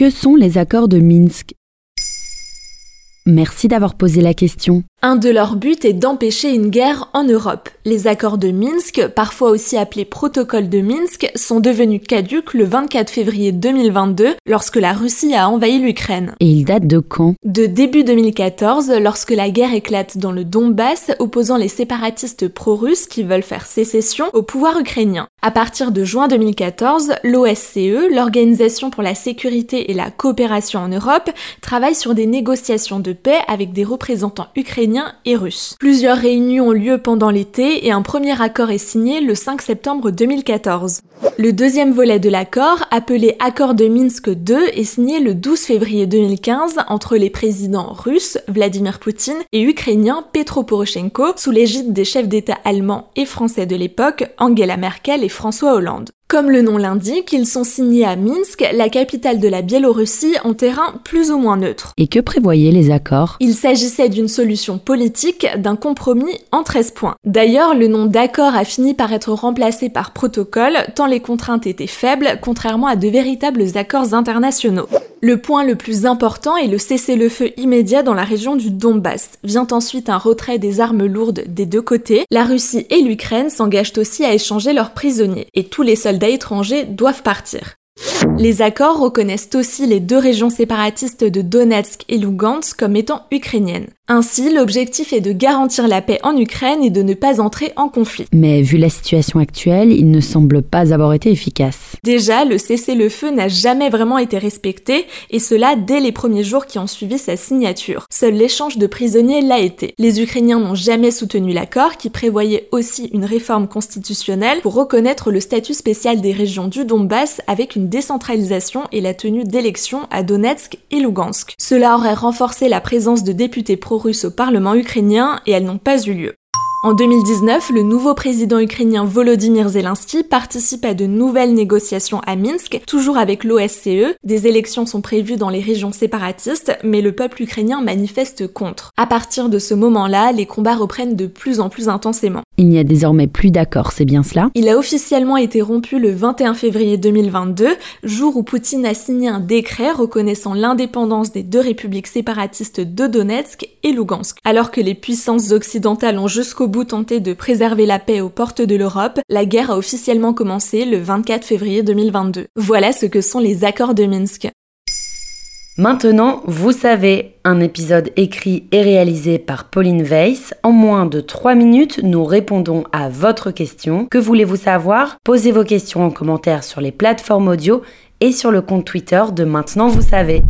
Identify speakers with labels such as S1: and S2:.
S1: Que sont les accords de Minsk? Merci d'avoir posé la question.
S2: Un de leurs buts est d'empêcher une guerre en Europe. Les accords de Minsk, parfois aussi appelés protocole de Minsk, sont devenus caducs le 24 février 2022 lorsque la Russie a envahi l'Ukraine.
S1: Et ils datent de quand?
S2: De début 2014, lorsque la guerre éclate dans le Donbass, opposant les séparatistes pro-russes qui veulent faire sécession au pouvoir ukrainien. À partir de juin 2014, l'OSCE, l'Organisation pour la sécurité et la coopération en Europe, travaille sur des négociations de paix avec des représentants ukrainiens et russe. Plusieurs réunions ont lieu pendant l'été et un premier accord est signé le 5 septembre 2014. Le deuxième volet de l'accord, appelé Accord de Minsk II, est signé le 12 février 2015 entre les présidents russes Vladimir Poutine et ukrainiens Petro Poroshenko sous l'égide des chefs d'État allemands et français de l'époque Angela Merkel et François Hollande. Comme le nom l'indique, ils sont signés à Minsk, la capitale de la Biélorussie, en terrain plus ou moins neutre.
S1: Et que prévoyaient les accords?
S2: Il s'agissait d'une solution politique, d'un compromis en 13 points. D'ailleurs, le nom d'accord a fini par être remplacé par protocole, tant les contraintes étaient faibles, contrairement à de véritables accords internationaux. Le point le plus important est le cessez-le-feu immédiat dans la région du Donbass. Vient ensuite un retrait des armes lourdes des deux côtés. La Russie et l'Ukraine s'engagent aussi à échanger leurs prisonniers. Et tous les soldats étrangers doivent partir. Les accords reconnaissent aussi les deux régions séparatistes de Donetsk et Lugansk comme étant ukrainiennes. Ainsi, l'objectif est de garantir la paix en Ukraine et de ne pas entrer en conflit.
S1: Mais vu la situation actuelle, il ne semble pas avoir été efficace.
S2: Déjà, le cessez-le-feu n'a jamais vraiment été respecté, et cela dès les premiers jours qui ont suivi sa signature. Seul l'échange de prisonniers l'a été. Les Ukrainiens n'ont jamais soutenu l'accord, qui prévoyait aussi une réforme constitutionnelle pour reconnaître le statut spécial des régions du Donbass avec une décentralisation et la tenue d'élections à Donetsk et Lugansk. Cela aurait renforcé la présence de députés pro russes au Parlement ukrainien et elles n'ont pas eu lieu. En 2019, le nouveau président ukrainien Volodymyr Zelensky participe à de nouvelles négociations à Minsk, toujours avec l'OSCE. Des élections sont prévues dans les régions séparatistes, mais le peuple ukrainien manifeste contre. À partir de ce moment-là, les combats reprennent de plus en plus intensément.
S1: Il n'y a désormais plus d'accord, c'est bien cela?
S2: Il a officiellement été rompu le 21 février 2022, jour où Poutine a signé un décret reconnaissant l'indépendance des deux républiques séparatistes de Donetsk et Lugansk. Alors que les puissances occidentales ont jusqu'au bout tenté de préserver la paix aux portes de l'Europe, la guerre a officiellement commencé le 24 février 2022. Voilà ce que sont les accords de Minsk.
S1: Maintenant, vous savez, un épisode écrit et réalisé par Pauline Weiss. En moins de 3 minutes, nous répondons à votre question. Que voulez-vous savoir? Posez vos questions en commentaire sur les plateformes audio et sur le compte Twitter de Maintenant, vous savez.